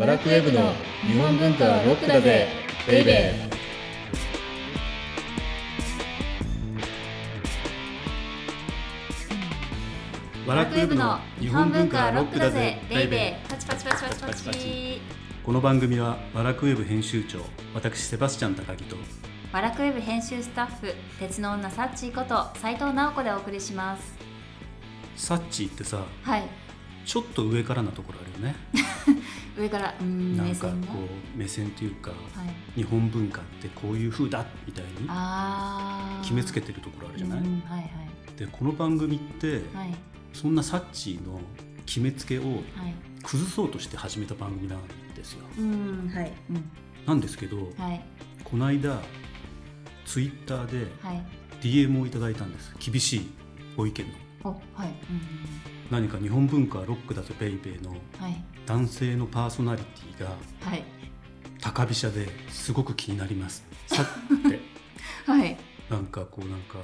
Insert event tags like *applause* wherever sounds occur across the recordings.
バラクウェブの日本文化はロックだぜベイベー。バラクウェブの日本文化はロックだぜベイベー。パチパチパチパチパパチパチ。この番組はバラクウェブ編集長私セバスチャン高木とバラクウェブ編集スタッフ鉄の女サッチーこと斉藤直子でお送りします。サッチーってさはい。ちょっと上からなところあるよね *laughs* 上からなんか目線ねこう目線っていうかはい。日本文化ってこういう風だみたいに決めつけてるところあるじゃない？うんはいはい。でこの番組ってはい。そんなサッチーの決めつけをはい。崩そうとして始めた番組なんですよ。うん。はい。うん。なんですけどはい。この間ツイッターではい。DM をいただいたんです。厳しいご意見の。おはい。うん何か日本文化はロックだとベイベーの。男性のパーソナリティがはい。高飛車ですごく気になります。*laughs* さって。はい。なんかこうなんか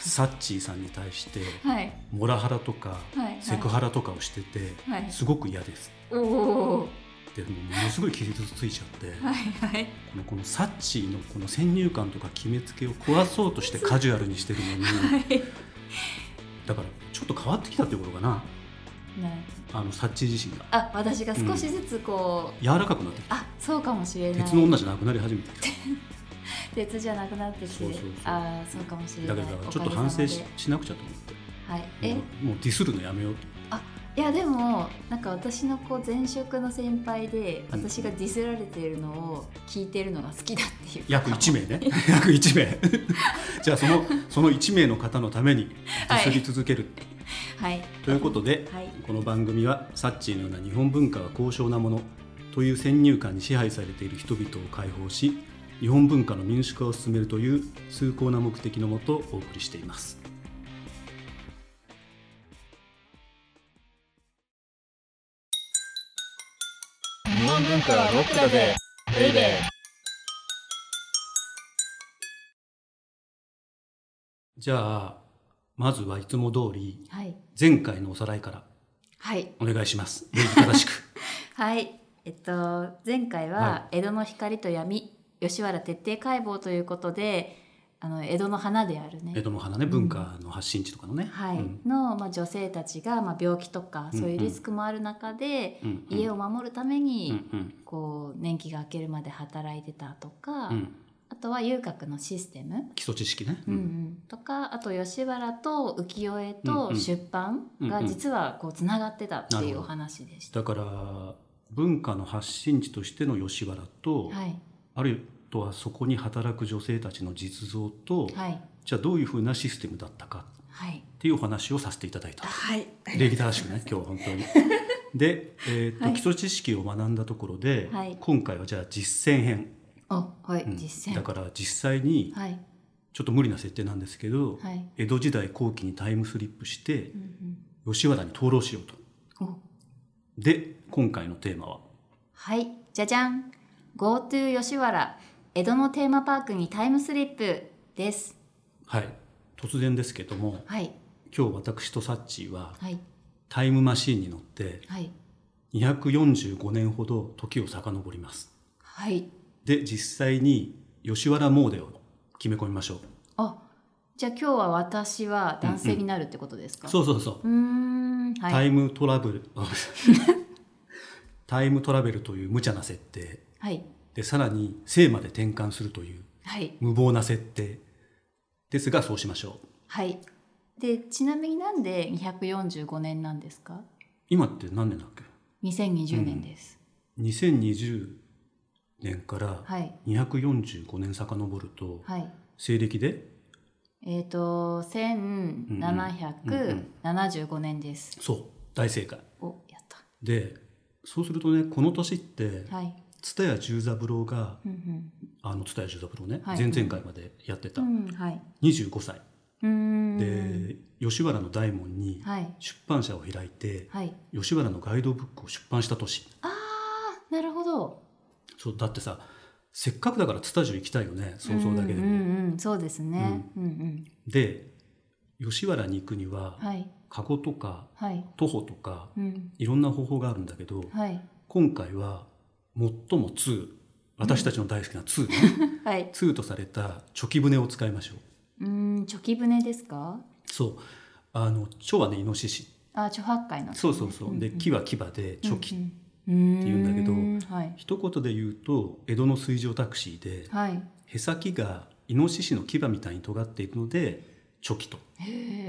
サッチーさんに対してはい。モラハラとかはいセクハラとかをしててはい。すごく嫌です。おおでもうものすごい傷ついちゃって。はいはい。このこのサッチーのこの先入観とか決めつけを壊そうとしてカジュアルにしてるのにはいだからちょっと変わってきたっていうことかな。なあのサッチー自身が。あ私が少しずつこう、柔らかくなってきた。あそうかもしれない。鉄の女じゃなくなり始めて *laughs* 鉄じゃなくなってきて。そうああそうかもしれない。だけどちょっと反省ししなくちゃと思って。はい。え？もうもうディスるのやめようといやでもなんか私のこう前職の先輩でうん。私がディスられているのを聞いてるのが好きだっていう。約1名ね。*laughs* 約1名。*laughs* じゃあそのその1名の方のためにディスり続ける、はい。ということで、はい。この番組はサッチーのような日本文化は高尚なものという先入観に支配されている人々を解放し日本文化の民主化を進めるという崇高な目的のもとお送りしています日本文化はロックだぜ。ベイベーじゃあまずはいつも通りはい。前回のおさらいからはい。お願いします。礼儀正しく。*laughs* はい。えっと前回はは江戸の光と闇吉原徹底解剖ということであの江戸の花であるね。江戸の花ね文化の発信地とかのね、はい。うん。の、まあ、女性たちが、まあ、病気とかうんそういうリスクもある中で、うん家を守るためうんに、うん。こう年季が明けるまで働いてたとか、うん。あとは遊郭のシステム、基礎知識ね、うんうん、とかあと吉原と浮世絵うんうとん。出版が実はこうつながってたっていうお話でした。だから文化の発信地としての吉原と、はい。あるいはそこに働く女性たちの実像と、はい。じゃあどういうふうなシステムだったかはい。っていうお話をさせていただいた。はい。礼儀正しくね *laughs* 今日は本当に。で、えーとはい。基礎知識を学んだところで、はい。今回はじゃあ実践編、おはい、うん。実践。だから実際にはい。ちょっと無理な設定なんですけど、はい、江戸時代後期にタイムスリップしてうん吉原に灯籠しようと。で今回のテーマは。はい。じゃじゃん。GoTo 吉原江戸のテーマパークにタイムスリップです。はい。突然ですけどもはい。今日私とサッチーははい。タイムマシーンに乗ってはい。245年ほど時を遡ります。はい。で実際に吉原詣でを決め込みましょう、あじゃあ今日は私は男性になるってことですか、そうそうそう、うーん。はい。タイムトラブル。*laughs* タイムトラベルという無茶な設定。はいでさらに生まで転換するというはい。無謀な設定。ですがそうしましょう。はい。でちなみになんで245年なんですか？今って何年だっけ？2020年です、2020年からはい。245年遡るとはい。西暦で？えっ、と1775年です、そう。大正解。おやった。でそうするとねこの年ってはい蔦屋十三郎がうんあの蔦屋十三郎ね、はい。前々回までやってた。うんうんはい25歳。で吉原の大門にはい。出版社を開いてはい。吉原のガイドブックを出版した年。あーなるほど。そうだってさせっかくだから蔦屋行きたいよね想像だけでも、うんうんうん、そうですね、うん、うん。で吉原に行くにははい。カゴとかはい。徒歩とかうん。いろんな方法があるんだけどはい。今回は最も通私たちの大好きな通ね、*laughs* はい。通とされたチョキ舟を使いましょう。うーんチョキ舟ですか？そう。あの蝶はねイノシシ。あ著八海の。そうそうそう、で木は牙でチョキ、って言うんだけどはい。一言で言うと江戸の水上タクシーではい。へさきがイノシシの牙みたいに尖っているのでチョキと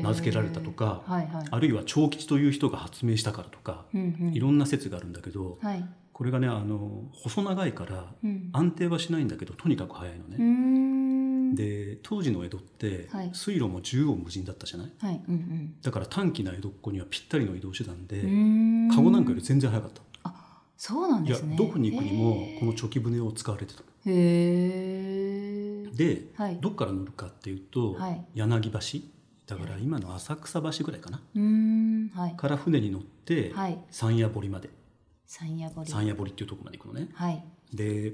名付けられたとか、はいはい。あるいは長吉という人が発明したからとか、うんうん。いろんな説があるんだけど、はいこれがねあの細長いからうん。安定はしないんだけどとにかく速いのね。ん。で当時の江戸ってはい。水路も縦横無尽だったじゃない？はいうんだから短期な江戸っ子にはぴったりの移動手段で、うんうーん。カゴなんかより全然速かった。そうなんいやですね。どこに行くにもこのチョキ舟を使われてたの。へえで、はい。どっから乗るかっていうと、はい。柳橋？だから今の浅草橋ぐらいかな。はい。から船に乗ってはい。山谷堀まで山谷堀山谷堀っていうところまで行くのね。はい。で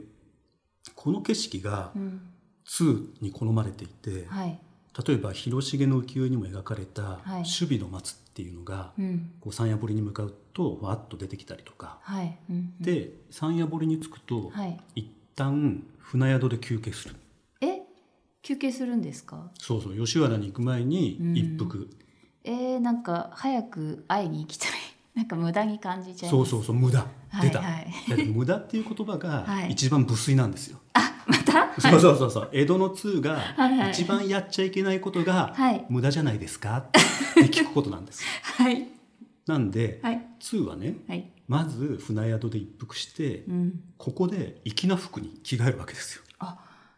この景色がうん。通に好まれていて、はい。例えば広重の浮世絵にも描かれたはい。守備の松っていうのが、うん。こう山谷堀に向かうとわっと出てきたりとか、はい。うんうん。で山谷堀に着くと、はい。一旦船宿で休憩する。え？休憩するんですか？そうそう。吉原に行く前にうん。一服、えー、なんか早く会いに行きたいなんか無駄に感じちゃいそうそうそう無駄、はい出た、はい。だって無駄っていう言葉が *laughs* はい。一番無粋なんですよ、また？そうそうそうそう。江戸の通がはいはい。一番やっちゃいけないことがはい。無駄じゃないですか？*laughs* って聞くことなんです。はい。なんで、はい。通はねはい。まず船宿で一服して、うん。ここで粋な服に着替えるわけですよ。あ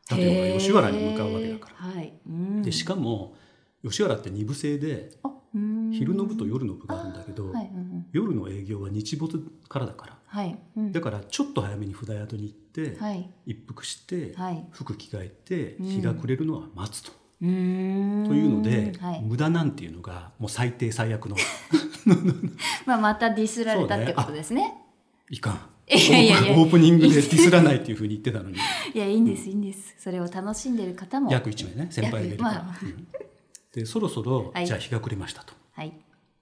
だってほら吉原に向かうわけだから。らはい。うん。でしかも吉原って二部制であうん昼の部と夜の部があるんだけど、はいうんうん。夜の営業は日没からだから。はいうん。だからちょっと早めに船宿に行って、はい。一服して、はい。服着替えてうん。日が暮れるのは待つと。というので、はい。無駄なんていうのがもう最低最悪の。*laughs* まあまたディスられたってことですね。いかん。いやいやいや。オープニングでディスらないっていうふうに言ってたのに。いやいいんですいいんです。それを楽しんでる方も。約1名ね先輩がいるから、約まあ。うんでそろそろ、はい。じゃあ日が暮れましたと。はい。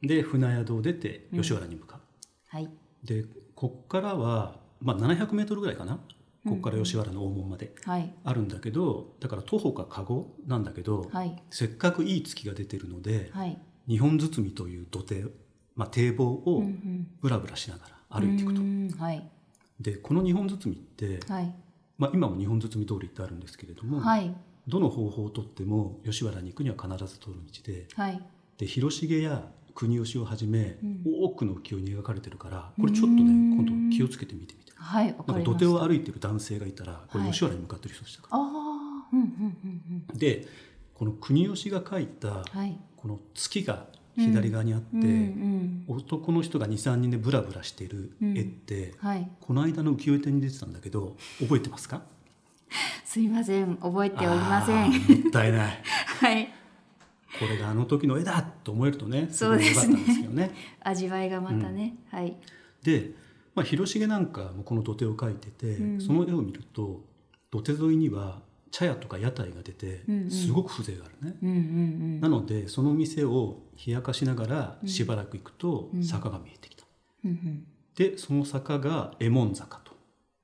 で船宿を出て吉原に向かう、はい。でこっからは、まあ、700メートルぐらいかな？こっから吉原の大門まではい。あるんだけどだから徒歩か籠なんだけど、はい。せっかくいい月が出てるので、はい。日本包みという土手、まあ、堤防をうんうん。ブラブラしながら歩いていくと、でこの日本包みって、はい。まあ、今も日本包み通りってあるんですけれども、はいどの方法をとっても吉原に行くには必ず通る道ではい。で広重や国吉をはじめ、うん。多くの浮世絵に描かれてるからこれちょっとね今度気をつけて見てみて。はいわなんか土手を歩いてる男性がいたらこれはい吉原に向かってる人でしたか。ら、ああうんうんうんでこの国吉が描いたうんはい。この月が左側にあって、うんうん。男の人が23人でブラブラしている絵って、はい。この間の浮世絵展に出てたんだけど覚えてますか？*laughs* すいません覚えておりません。もったいない。*laughs* はい。これがあの時の絵だと思えるとねそうですね。んですね。*laughs* 味わいがまたね、はい。で、まあ、広重なんかもこの土手を描いてて、うん。その絵を見ると土手沿いには茶屋とか屋台が出てうんうん。すごく風情があるね。うんうんなのでその店を冷やかしながらしばらく行くとうん。坂が見えてきた。うんでその坂が右衛門坂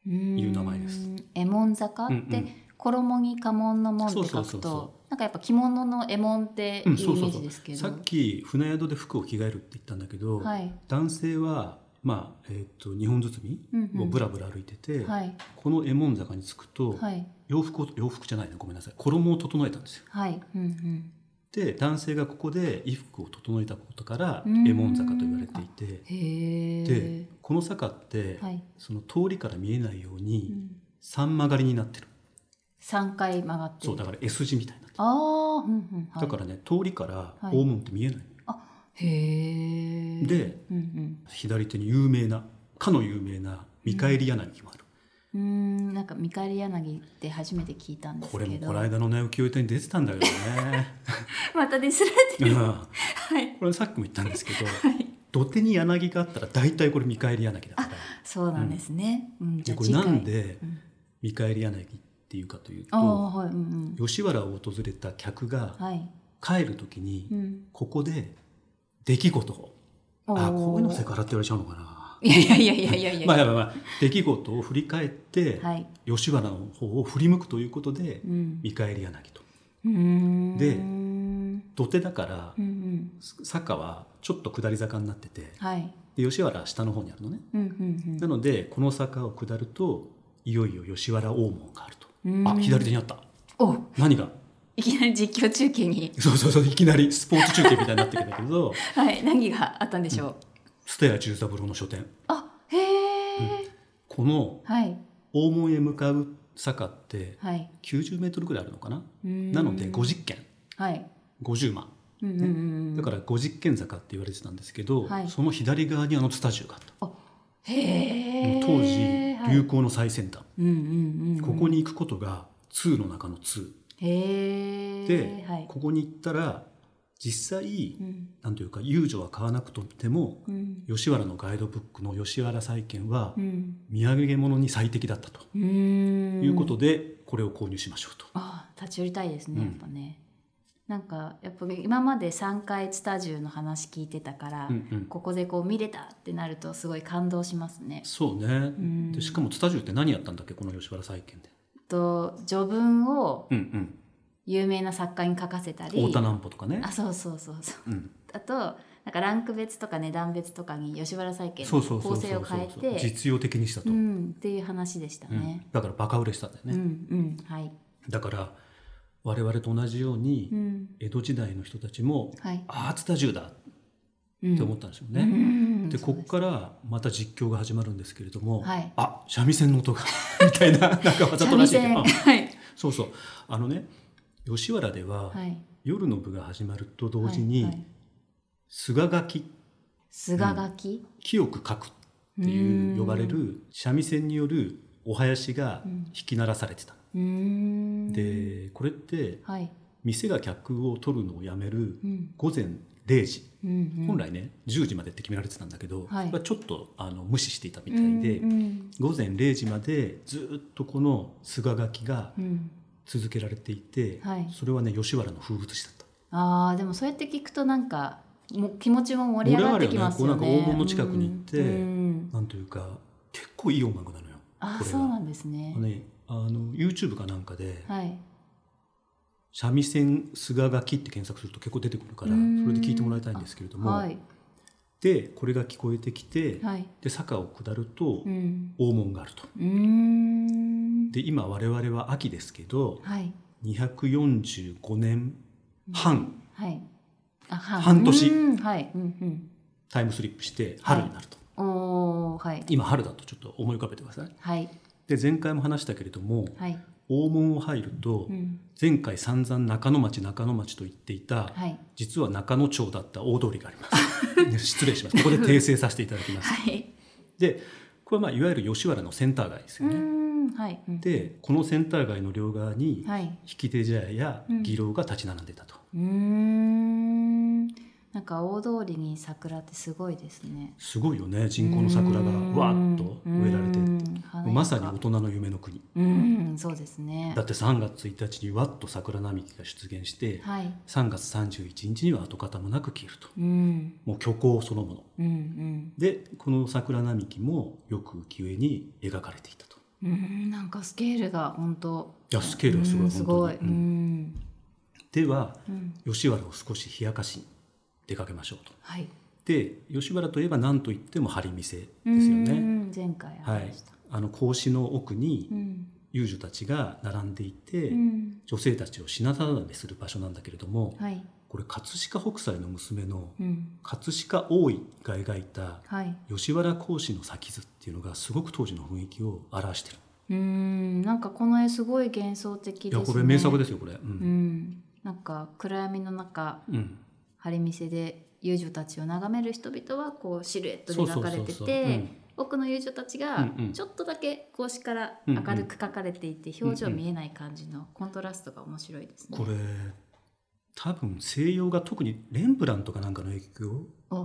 いう名前です。うーん。坂って、うんうん衣に家紋の門って書そうくそうそうそとなんかやっぱ着物の右衛門っていううん、イメそうそうそう。ージですけど、さっき船宿で服を着替えるって言ったんだけど、はい。男性は、まあえー、と日本包うんうん。みをぶらぶら歩いてて、はい。この右衛門坂に着くと、はい。洋服を洋服じゃないね。ごめんなさい。衣を整えたんですよ。はい。うんうんで男性がここで衣服を整えたことからうん。右衛門坂と言われていて。でこの坂って、はい、その通りから見えないよううにん、三曲がりになってる、3回曲がってる。そうだから S 字みたいになってる、ああうんうんはい。だからね通りからはい。大門って見えない、へえ。でうんうん。左手に有名なかの有名な見返り柳もある、うーんなんか見返り柳って初めて聞いたんですけど。これもこの間のね浮世絵展に出てたんだけどね。*laughs* またディスられてる。うん。はい。これさっきも言ったんですけど、土手に柳があったら大体これ見返り柳だから。そうなんですね、うん。これなん次で見返り柳っていうかというとはい。うん吉原を訪れた客がうんはい。帰る時にうん。ここで出来事を。あこういうのセクハラって言われちゃうのかないやいやいやいやいやいや。まあ、まあまあ出来事を振り返って、はい。吉原の方を振り向くということで、うん。見返り柳と。でうん土手だからう、ん。坂はちょっと下り坂になっててはい。で吉原は下の方にあるのね。うんうんなのでこの坂を下るといよいよ吉原大門があると。うん。あ左手にあった。お何が？いきなり実況中継に。そうそうそういきなりスポーツ中継みたいになってくるんだけど *laughs* はい。何があったんでしょう？蔦屋重三郎の書店あ、へえ。このはい。大門へ向かう坂ってはい。90メートルぐらいあるのかな？ななので50軒はい。50万うんうんうん。だから50軒坂って言われてたんですけど、はいその左側にあのツタジュがあったへえ。当時流行の最先端、うんうんうん。ここに行くことが通の中の通へえ。で、はい。ここに行ったら実際、うんなんというか遊女は買わなくとってもうん吉原のガイドブックの吉原債券はうん。土産物に最適だったと。いうことでこれを購入しましょうと。ああ立ち寄りたいですね、うんやっぱねなんかやっぱ今まで3回スタジオの話聞いてたから、うんうんここでこう見れたってなるとすごい感動しますね。そうね、んでしかもツタジュって何やったんだっけこの吉原債券で。と序文をうんうん、有名な作家に書かせたり。太田南歩とかね。あ。そうそうそうそう。うん、あとなんかランク別とか値段別とかに吉原債券の構成を変えて。実用的にしたと、ううんんっていう話でしたね。だからバカ売れしたんだよね、うんうんはい。だから我々と同じように、うん。江戸時代の人たちもはい。ああツタジュだっうん。て思ったんでしょうね。うん。でここからまた実況が始まるんですけれども、はい。あ三味線の音がみたいななんかわざとらしいけどはい。そうそう。あのね吉原では、はい。夜の部が始まると同時に、はいはい。菅書き菅書き、清く書くっていう呼ばれる三味線によるお囃子が弾き鳴らされてた、うーん。でこれってはい、店が客を取るのをやめるうん。午前0時、うんうん、本来ね10時までって決められてたんだけど、はい。ちょっとあの無視していたみたいで、うんうん。午前0時までずっとこの菅書きがうん続けられていて、はいそれはね吉原の風物詩だった。あーでもそうやって聞くとなんかもう気持ちも盛り上がってきますよね。ねこうなんか黄金の近くに行ってうんうんなんというか結構いい音楽なのよ。あそうなんですねあ。のねあの YouTube かなんかではい。三味線菅書きって検索すると結構出てくるからうんそれで聞いてもらいたいんですけれども、はいでこれが聞こえてきて、はい。で坂を下るとうん。大門があると。で今我々は秋ですけどはい245年半はい。半年うんはい。うんタイムスリップして春になると、うん。おおはい今春だとちょっと思い浮かべてくださいはいで前回も話したけれどもはい。大門を入るとうん。前回散々中野町中野町と言っていたはい。実は中野町だった大通りがあります。*laughs* 失礼します。ここで訂正させていただきます。*laughs* はい。でこれはまあいわゆる吉原のセンター街ですうよね。ん。はい。うん。でこのセンター街の両側にはい。引き手茶屋やうん。義楼が立ち並んでたと、うーんなんか大通りに桜ってすごいですね。すごいよね。人工の桜がわーっと植えられててまさに大人の夢の国。うん。そうですね。だ。って3月1日にわっと桜並木が出現してはい。3月31日には跡形もなく消えると。うん。もう虚構そのもの。うんうん。でこの桜並木もよく浮世絵に描かれていたと。うん。なんかスケールが本当。いやスケールがすごいうんすごい。う本当に。ん。ではうん。吉原を少し冷やかしに出かけましょうと。はい。で吉原といえば何といっても張り店ですようねん前回はい。あの格子の奥にうん。遊女たちが並んでいて、うん。女性たちを品定めする場所なんだけれどもはい。これ葛飾北斎の娘のうん。葛飾大井が描いたはい。吉原格子の先図っていうのがすごく当時の雰囲気を表してる、うん。なんかこの絵すごい幻想的ですね。いやこれ名作ですよこれ。う、うんん。なんか暗闇の中うん張り店で遊女たちを眺める人々はこうシルエットで描かれてて奥の遊女たちがちょっとだけ格子から明るく描かれていて表情見えない感じのコントラストが面白いですね。これ多分西洋が特にレンブラントかなんかの影響お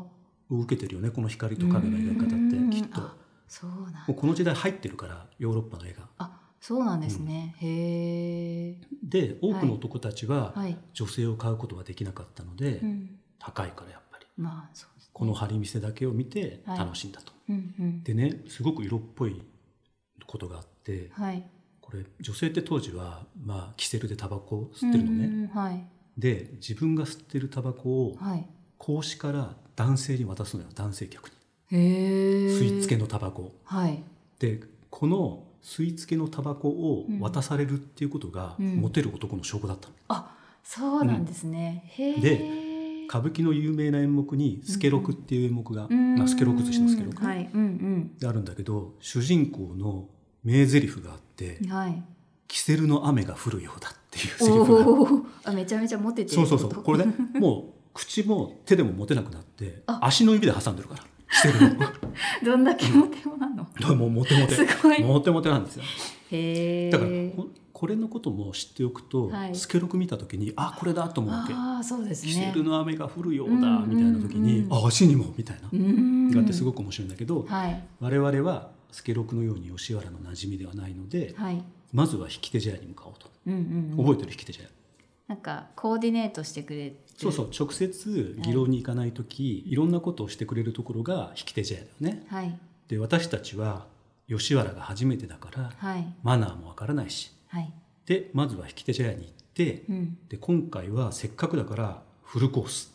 を受けてるよねこの光と影の描き方ってきっと。そうなんこの時代入ってるからヨーロッパの絵が。あそうなんですね、へえで多くの男たちははい、女性を買うことができなかったので、うん、高いからやっぱり。まあそうですこの張り見せだけを見てはい。楽しんだと。うんうん。でねすごく色っぽいことがあってはい。これ女性って当時はまあキセルでタバコを吸ってるのね。うんうんはい。で自分が吸ってるタバコをはい。格子から男性に渡すのよ男性客にへえ吸い付けのタバコを。はいでこの吸い付けのタバコを渡されるっていうことが、うん。モテる男の証拠だったの。あそうなんですね、へえで歌舞伎の有名な演目に「助六」っていう演目が、うん。まあ、助六寿司の助六、はい。うんであるんだけど主人公の名台詞があってうんはい「キセルの雨が降るようだ」っていうセリフが。あめちゃめちゃモテてるそうそうそう。これねもう口も手でも持てなくなってあ。足の指で挟んでるからキセルどんだけモテモなの？のもうモテモテ。すごい。モテモテなんですよ。へえだからここれのことも知っておくと、はい。スケロク見た時にあこれだと思うわけ。ああそうですキセねルの雨が降るようだうんうんうん。みたいな時に、あ足にもみたいな、うん。があってすごく面白いんだけど、はい。我々は助六のように吉原の馴染みではないので、はい。まずは引き手茶屋に向かおうと、うんうんうん。覚えてる引き手茶屋なんかコーディネートしてくれる。そうそう直接議論に行かない時、い、ろんなことをしてくれるところが引き手茶屋だよね。はい。で私たちは吉原が初めてだからはい。マナーもわからないし。はい。でまずは引き手茶屋に行って、うん。で今回はせっかくだからフルコース。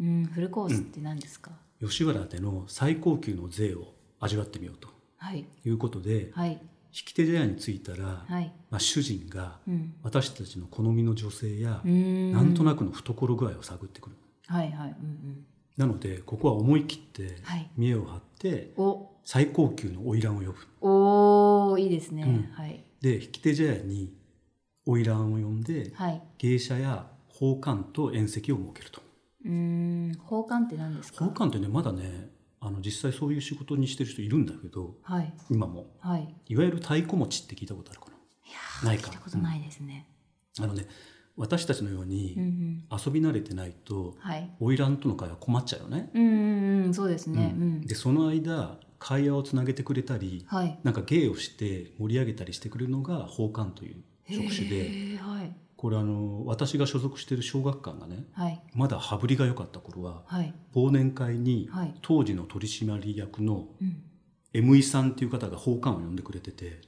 うんフルコースって何ですか、吉原での最高級の税を味わってみようとはい。いうことで、はい。引き手茶屋に着いたら、はい。まあ、主人がうん。私たちの好みの女性や、うーん。なんとなくの懐具合を探ってくる。はいはいうんなのでここは思い切ってはい。見栄を張ってうんお。最高級の花魁を呼ぶ。おーいいですね、うん。はい。で引き手茶屋に花魁を呼んではい。芸者や宝冠と宴席を設けると。うーん。宝冠って何ですか？宝冠ってねまだねあの実際そういう仕事にしてる人いるんだけどはい。今も。はい。いわゆる太鼓持ちって聞いたことあるかいやーないか？聞いたことないですね、なあのね私たちのよううん、にうん。遊び慣れてないとはい。花魁との会話困っちゃうよね、うんうんうんそうですね。うん、でその間会話をつなげてくれたりはい。なんか芸をして盛り上げたりしてくれるのが宝冠という職種へでーはい。これあの私が所属している小学館がねはい。まだ羽振りが良かった頃ははい。忘年会にはい。当時の取締役のうん。M 井さんっていう方が宝冠を呼んでくれてて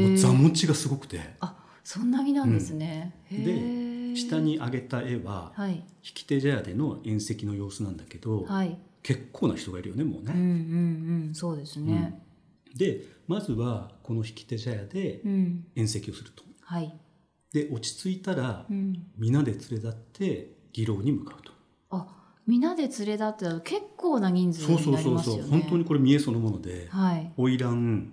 もう座持ちがすごくて。あそんなになんですね、へでー下に上げた絵ははい。引き手茶屋での宴席の様子なんだけどはい。結構な人がいるよねもううんうんね。うん。そうですねでまずはこの引き手茶屋でうん、宴席をすると。はい。で落ち着いたらうん。皆で連れ立って議論に向かうと。あみんなで連れ立ってたら結構な人数そうそうになりそうそう、ますよね本当にこれ見えそのものではい。花魁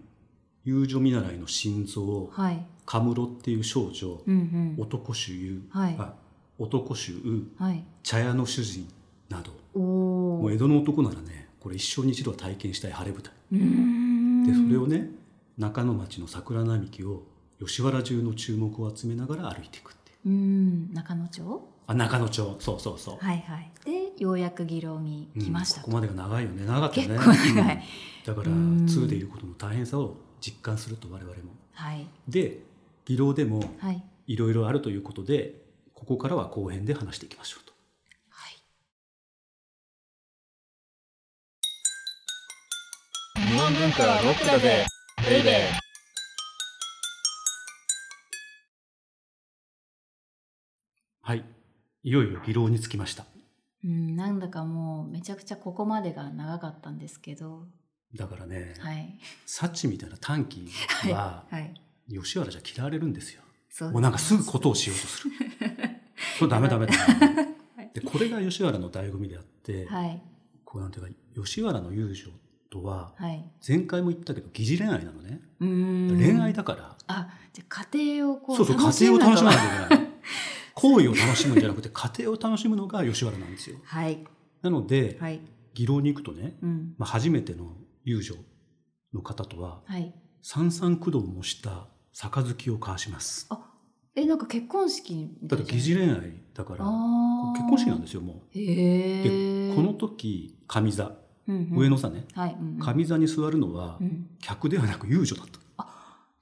遊女見習いの心臓はい。カムロっていう少女うんうん。男衆優、はい。あ男衆はい。茶屋の主人など。おおもう江戸の男ならねこれ一生に一度は体験したい晴れ舞台。うーんでそれをね中野町の桜並木を吉原中の注目を集めながら歩いていくっていう。うん。中野町？あ中野町。そうそうそう、はいはい。でようやく議論に来ましたうんここまでが長いよね。長かったよね。結構長い。うん。だからうん。2でいることの大変さを実感すると我々も。はい。で議論でもはい。いろいろあるということでここからは後編で話していきましょうと日本文化はロックだぜ。ベイベーはい。いよいよ議論につきました。うんなんだかもうめちゃくちゃここまでが長かったんですけど。だからね、はい。サッチみたいな短期ははい吉原じゃ嫌われるんですよ。もうなんかすぐことをしようとする。*laughs* それダメダメだでこれが吉原の醍醐味であって、はい。こうなんていうか吉原の遊女とははい。前回も言ったけど疑似恋愛なのね、恋愛だから。あじゃあ家庭をこうそうそう家庭を楽しまないとといけない行為 *laughs* を楽しむんじゃなくて家庭を楽しむのが吉原なんですよ。はい。なので、はい。議論に行くとね、うん。まあ、初めての遊女の方とははい。三三九度を模した杯を交わします。あえなんか結婚式だって疑似恋愛だから結婚式なんですよもへうえでこの時上座、うんうん。上の座ねはい、うんうん。上座に座るのはうん。客ではなく遊女だった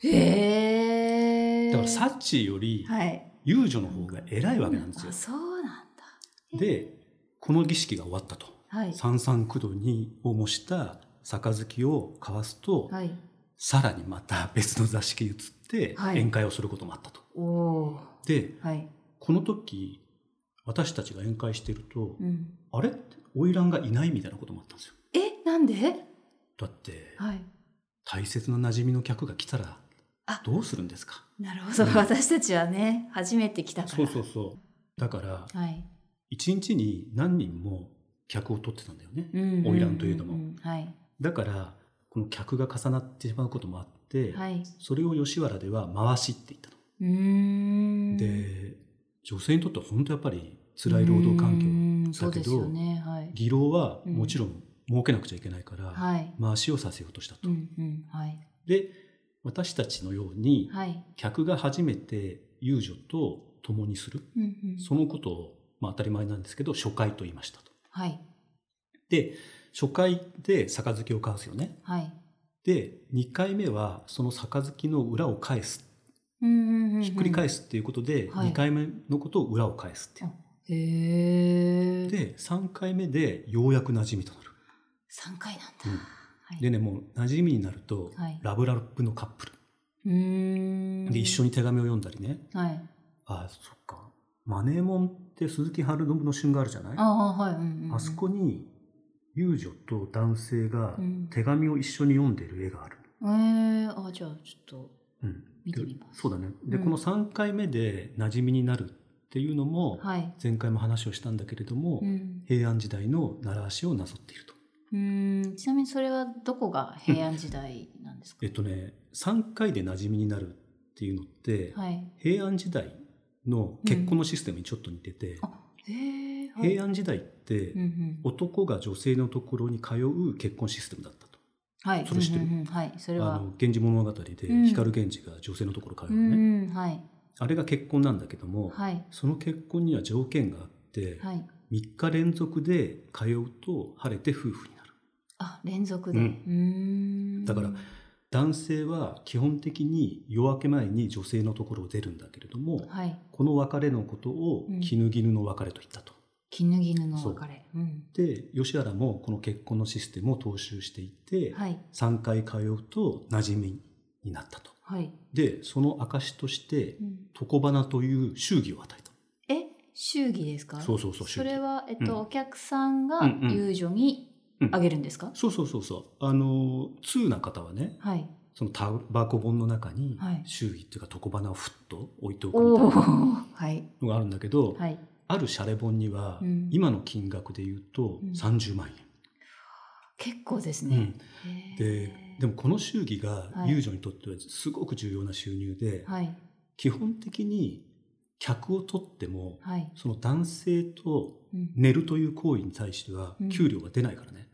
へえだからサッチーよりはい。遊女の方が偉いわけなんですよ。あそうなんだ。でこの儀式が終わったと。はい。三三九度にを模した杯を交わすと、はい。さらにまた別の座敷に移ってはい。宴会をすることもあったと。おおではい。この時私たちが宴会していると、うん。あれ？って花魁がいないみたいなこともあったんですよ。えなんで？だってはい。大切な馴染みの客が来たらあ。どうするんですか？なるほど、うん。私たちはね初めて来たから。そうそうそう。だからはい。一日に何人も客を取ってたんだよね。うん花魁というのも。はい。だからこの客が重なってしまうこともあって、はい。それを吉原では回しって言ったの。うーん。で女性にとっては本当やっぱり辛い労働環境境だけどね。はい。技労はもちろん儲けなくちゃいけないから、はい。回しをさせようとしたと。うんうんはい。で私たちのようにはい。客が初めて遊女と共にする。うんうん。そのことを、まあ、当たり前なんですけど初回と言いましたと。はい。で初回で杯を交わすよね。はい。で2回目はその杯の裏を返す。うんうんうんうん。ひっくり返すっていうことで、はい。2回目のことを裏を返すっていう。で3回目でようやく馴染みとなる。三回なんだ、うん。はい。でねもう馴染みになると、はい。ラブラブのカップル。で一緒に手紙を読んだりね、はい。ああそっか。マネーモンって鈴木春信の春があるじゃない？ああはい。うんうんうん。あそこに遊女と男性がうん。手紙を一緒に読んでる絵がある。えー、あじゃあちょっとうん。見てみます。でそうだね。で、うん。この3回目で馴染みになるっていうのも、はい。前回も話をしたんだけれども、うん。平安時代の習わしをなぞっていると。うーん。ちなみにそれはどこが平安時代なんですか、えっとね、3回で馴染みになるっていうのって、はい。平安時代の結婚のシステムにちょっと似てて、あへえ、はい、平安時代って、うんうん男が女性のところに通う結婚システムだったと。はい。それ知ってる？うんうんうん。はい。それは。あの源氏物語でうん。光源氏が女性のところ通ううのね、ん。はい。あれが結婚なんだけども、はい。その結婚には条件があって、はい。3日連続で通うと晴れて夫婦にあ連続で。うん。だから男性は基本的に夜明け前に女性のところを出るんだけれども、はい。この別れのことをうん。絹絹の別れと言ったと。絹絹の別れ。う。ん。で吉原もこの結婚のシステムを踏襲していて、はい。3回通うと馴染みになったと。はい、でその証としてうん、床花という祝儀を与えた。え祝儀ですか？そうそうそうそれは、えっとうん。お客さんが遊女にあげるんですか、そうそうそうそう。あの通な方はねはい。そのタバコ本の中にはい。祝儀っていうか床花をふっと置いておくみたいなはいのがあるんだけど、はい。あるシャレ本には、うん。今の金額で言うとうん。30万結構です円。ね、うん。ででもこの祝儀がはい。遊女にとってはすごく重要な収入で、はい。基本的に客を取ってもはい、その男性とうん、寝るという行為に対してはうん。給料が出ないからね、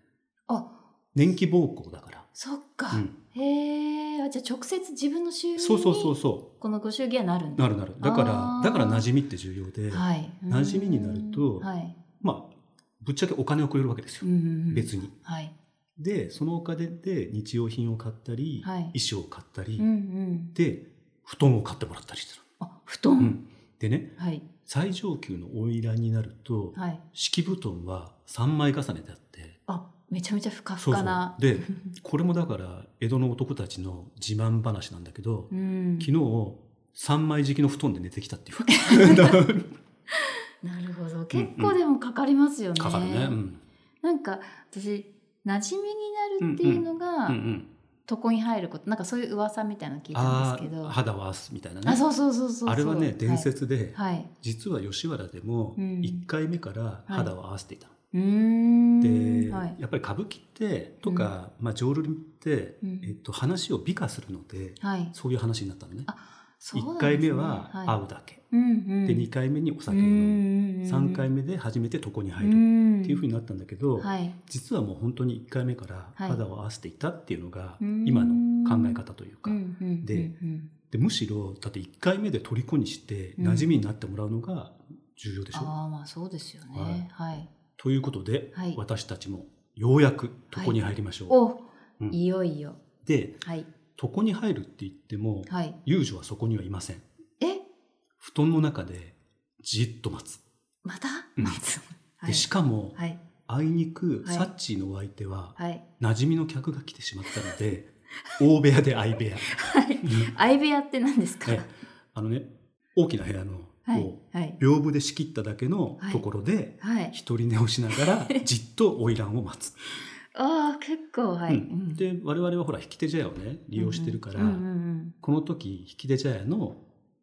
あ。年季暴行だから、そっか、うん。へえじゃあ直接自分の収入にそうそうそうそこのご祝儀はなるんうだ。なるなる。だからだから馴染みって重要で、はい。馴染みになるとうん。はい、まあぶっちゃけお金をくれるわけですよ、うんうんうん。別に。はい。でそのお金で日用品を買ったり、はい。衣装を買ったり、うんうん。で布団を買ってもらったりしてあ布団、る、うんでねはい。最上級の花魁になると、はい。敷布団は3枚重ねであって。あめちゃめちゃふかふかなで *laughs* これもだから江戸の男たちの自慢話なんだけど、うん。昨日3枚敷きの布団で寝てきたっていう。わ *laughs* けなるほど。結構でもかかりますよね、かかるね、うん。なんか私馴染みになるっていうのが、うんうん、床に入ることなんかそういう噂みたいなの聞いたんあですけど。あ肌を合わすみたいなね。あそうそうそうそうあれはね伝説で、はい、はい、実は吉原でもうん。1回目から肌を合わせていたの、うーん。で、はい。やっぱり歌舞伎ってとか、まあ、浄瑠璃って、うん。えっと、話を美化するのではい。そういう話になったのね。あ1ですね。回目ははい。会うだけ、で2回目にお酒をう飲む、ん3回目で初めて床に入るるっていうふうになったんだけど、はい、実はもう本当に1回目からはい。肌を合わせていたっていうのがうん。今の考え方というか、でうんでむしろだって1回目で虜にしてうん。馴染みになってもらうのが重要でしょ？ああまあそうですよね。はい、ということで、はい。私たちもようやく床に入りましょう。いよいよ。ではい床に入るって言っても、はい。遊女はそこにはいません。え？布団の中でじっと待つ。また？うん。待つ、はでしかもはい。あいにくはい。サッチーのお相手ははい。馴染みの客が来てしまったので *laughs* 大部屋で相部屋。はい。相部屋って何ですか？えあのね大きな部屋のはい。屏風で仕切っただけのところではい。一人寝をしながら *laughs* じっと花魁を待つ、ああ結構はい、うん。で我々はほら引き手茶屋をね利用してるから、うんうんうんこの時引き手茶屋の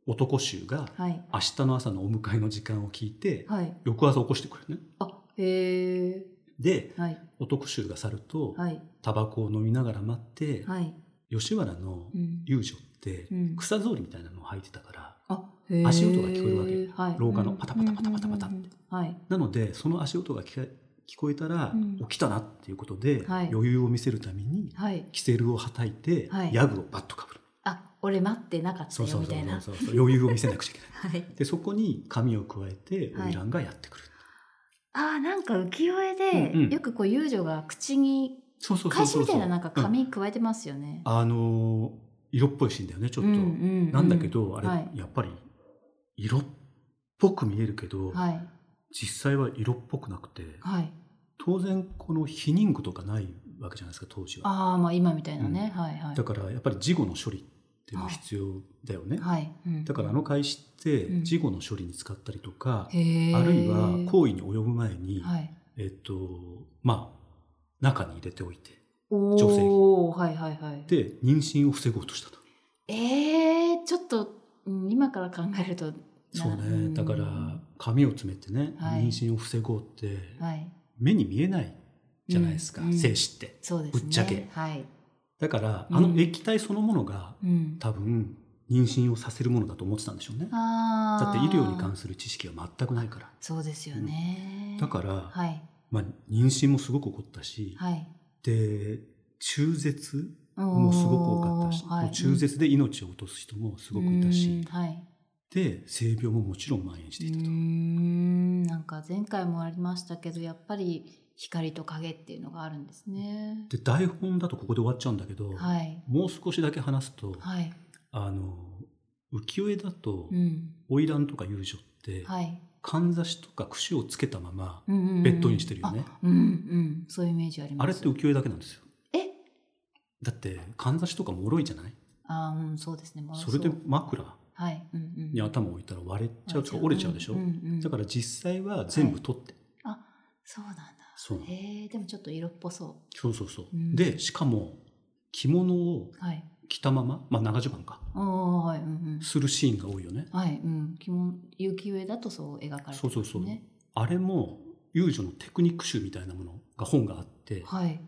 男衆がはい。明日の朝のお迎えの時間を聞いてはい。翌朝起こしてくれるね。あへえではい。男衆が去るとはい。タバコを飲みながら待って、はい。吉原のうん。遊女ってうん。草草履みたいなのを履いてたから、あへー足音が聞こえるわけはい、廊下のパタパタパタパタパタってうんうんうんうんはいなのでその足音が聞か聞こえたら、うん。起きたなっていうことで、はい。余裕を見せるためにはい。キセルをはたいて、はい。ヤグをバッとかぶる。あ俺待ってなかったよみたいな。余裕を見せなくちゃいけない。*laughs* はい。でそこに髪を加えてはい。花魁がやってくる、あーなんか浮世絵で、うんうん。よくこう遊女が口に返しみたいななんかうん紙加えてますよね、あのー色っぽいシーンだよねちょっと、うんうんうん。なんだけどあれ、はい。やっぱり色っぽく見えるけど、はい。実際は色っぽくなくてはい当然この避妊具とかないわけじゃないですか当時は。ああまあ今みたいなね、はいはい。だからやっぱり事後の処理っていうのが必要だよね、はい、うん。だからあの開始ってうん。事後の処理に使ったりとか、へー。あるいは行為に及ぶ前に、はい。えっとまあ中に入れておいてお女性おはいはいはい。で妊娠を防ごうとしたと。えー、ちょっと、うん今から考えるとなそうね。ん。だから髪を詰めてね、はい。妊娠を防ごうってはい目に見えないじゃないですか、精子って。ね。ぶっちゃけ。はい、だからうん。あの液体そのものがうん、多分妊娠をさせるものだと思ってたんでしょうね。あだって医療に関すする知識は全くないから。そうですよね、だから、はい。まあ、妊娠もすごく起こったし、はい。で中絶ももすごく多かったし、はい、中絶で命を落とす人もすごくいたし、うん。はいで性病ももちろん蔓延していたと、うーん。なんか前回もありましたけどやっぱり光と影っていうのがあるんですね。で台本だとここで終わっちゃうんだけど、はい。もう少しだけ話すと、はい。あの浮世絵だとうん。花魁とか遊女って、はい。かんざしとか櫛をつけたままうんうんうん。ベッドインしてるよね、あうんうんそういうイメージあります。あれって浮世絵だけなんですよ。え？だってかんざしとかもろいじゃない？あーうんそうですね。ものすごい。それで枕に頭を置いたら割れちゃうとか折れちゃうでしょ、だから実際は全部取って、あそうなんだ。そうへえでもちょっと色っぽそそうそうそう、うん。でしかも着物をうはい。着たまま、まあ、長襦袢か。はい。うんうん。するシーンが多いよね。はい。うん。着物雪上だとそう描かれてそうそうそう、ねあれも遊女のテクニック集みたいなものが本があって、はい。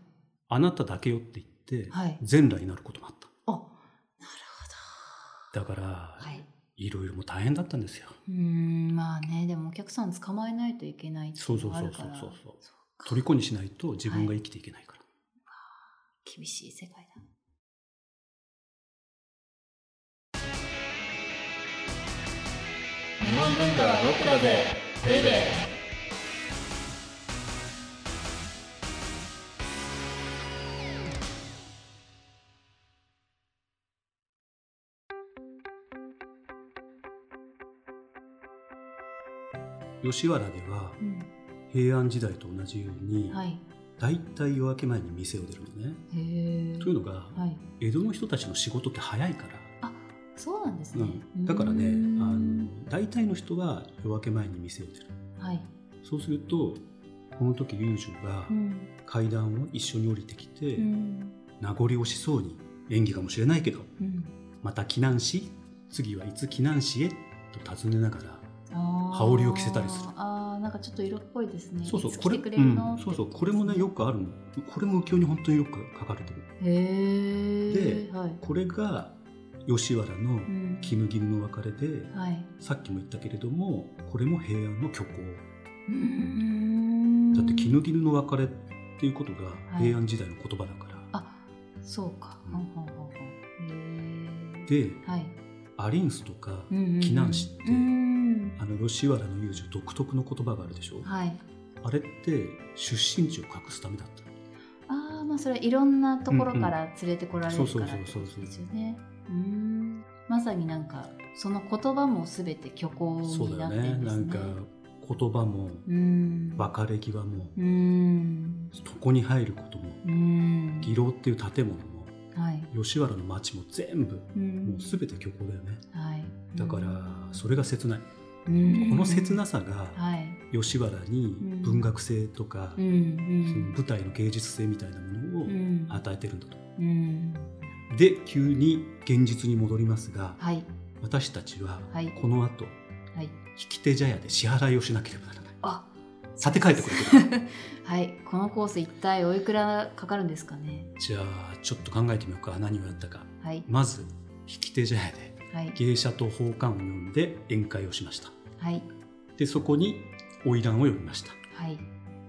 あなただけよって言って、はい。全裸になることもあっただから、はい。い、ろいろも大変だったんですよ。うーんまあねでもお客さん捕まえないといけないっていうのがあるから。そうそうそうそうそうそう。か。虜にしないと自分が生きていけないから、厳しい世界だ。日本文化はロックだぜベイベー吉原ではうん。平安時代と同じように、はい。大体夜明け前に店を出るのね。というのが、はい。江戸の人たちの仕事って早いから、そうなんですね。うん、だからねあの大体の人は夜明け前に店を出る。はい。そうするとこの時遊女がうん。階段を一緒に降りてきて、うん。名残惜しそうに演技かもしれないけどうん。また避難し次はいつ避難しへと尋ねながら羽織を着せたりするあーなんかちょっと色っぽいですね。そうそうこれうん、そうそうこれもねよくあるの。これも浮世に本当によく書かれてる。へえではい。これが吉原のうん。絹絹の別れで、はい。さっきも言ったけれどもこれも平安の虚構。だって絹絹の別れっていうことがはい。平安時代の言葉だから、あそうか、うん。ほんほんほんほんへでえはい。アリンスとかうんうんうん。避難士って、うんあの吉原の遊女独特の言葉があるでしょ、はい。あれって出身地を隠すためだったああまあそれはいろんなところから連れてこられるからですよね。まさになんかその言葉もすべて虚構になってるんですね。ね。なんか言葉もうん。別れ際もうん。床に入ることもうん。義楼っていう建物もはい。吉原の町も全部うん。もう全て虚構だよね。はい。だからそれが切ない。うんこの切なさがはい。吉原に文学性とかそのん舞台の芸術性みたいなものをうん。与えてるんだと。うん。で急に現実に戻りますがはい。私たちははい。この後はい。引き手茶屋で支払いをしなければならない。あ立て替えてくる。*laughs* はい。このコース一体おいくらかかるんですかね。じゃあちょっと考えてみようか。何をやったか。はい。まず引き手茶屋ではい。芸者と宝冠を呼んで宴会をしました。はい。でそこに花魁を呼びました。はい。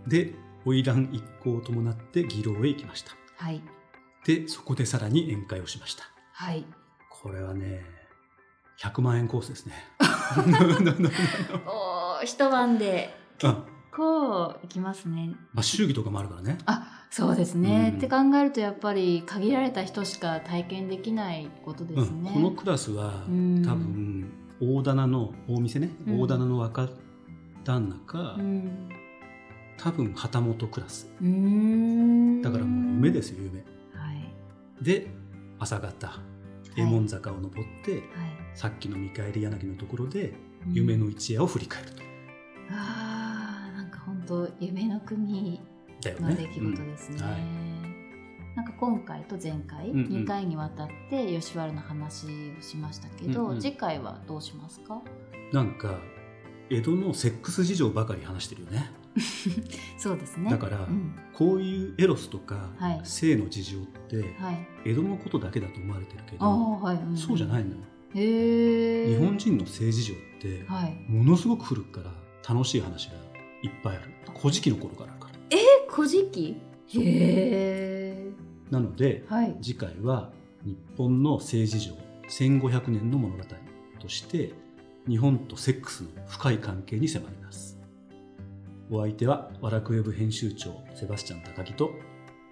で花魁一行を伴って義楼へ行きました。はい。でそこでさらに宴会をしました。はい。これはね100万円コースですね。*laughs* *laughs* 一晩で。あこういきますね。まあ祝儀とかもあるからね。あそうですね、うん。って考えるとやっぱり限られた人しか体験できないことですね、うん、このクラスはうん。多分大棚の大店ね、うん。大棚の若旦那か、うん。多分旗本クラス。だからもう夢ですよ夢。はい。で朝方右衛門坂を登って、はい。さっきの見返り柳のところでうん。夢の一夜を振り返ると、あー。なんか本当夢の国の出来事ですね、うん。はい。なんか今回と前回、うんうん。2回にわたって吉原の話をしましたけど、うんうん。次回はどうしますか？なんか江戸のセックス事情ばかり話してるよね。*laughs* そうですね。だからうん。こういうエロスとかはい。性の事情ってはい。江戸のことだけだと思われてるけどはい、んそうじゃないのよ。日本人の性事情ってはい。ものすごく古くから楽しい話がいっぱいある古事記の頃からあるからえ古事記へえなのではい。次回は日本の性事情1500年の物語として日本とセックスの深い関係に迫ります。お相手はワラクウェブ編集長セバスチャン高木と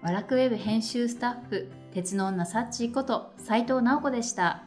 ワラクウェブ編集スタッフ鉄の女サッチーこと斉藤直子でした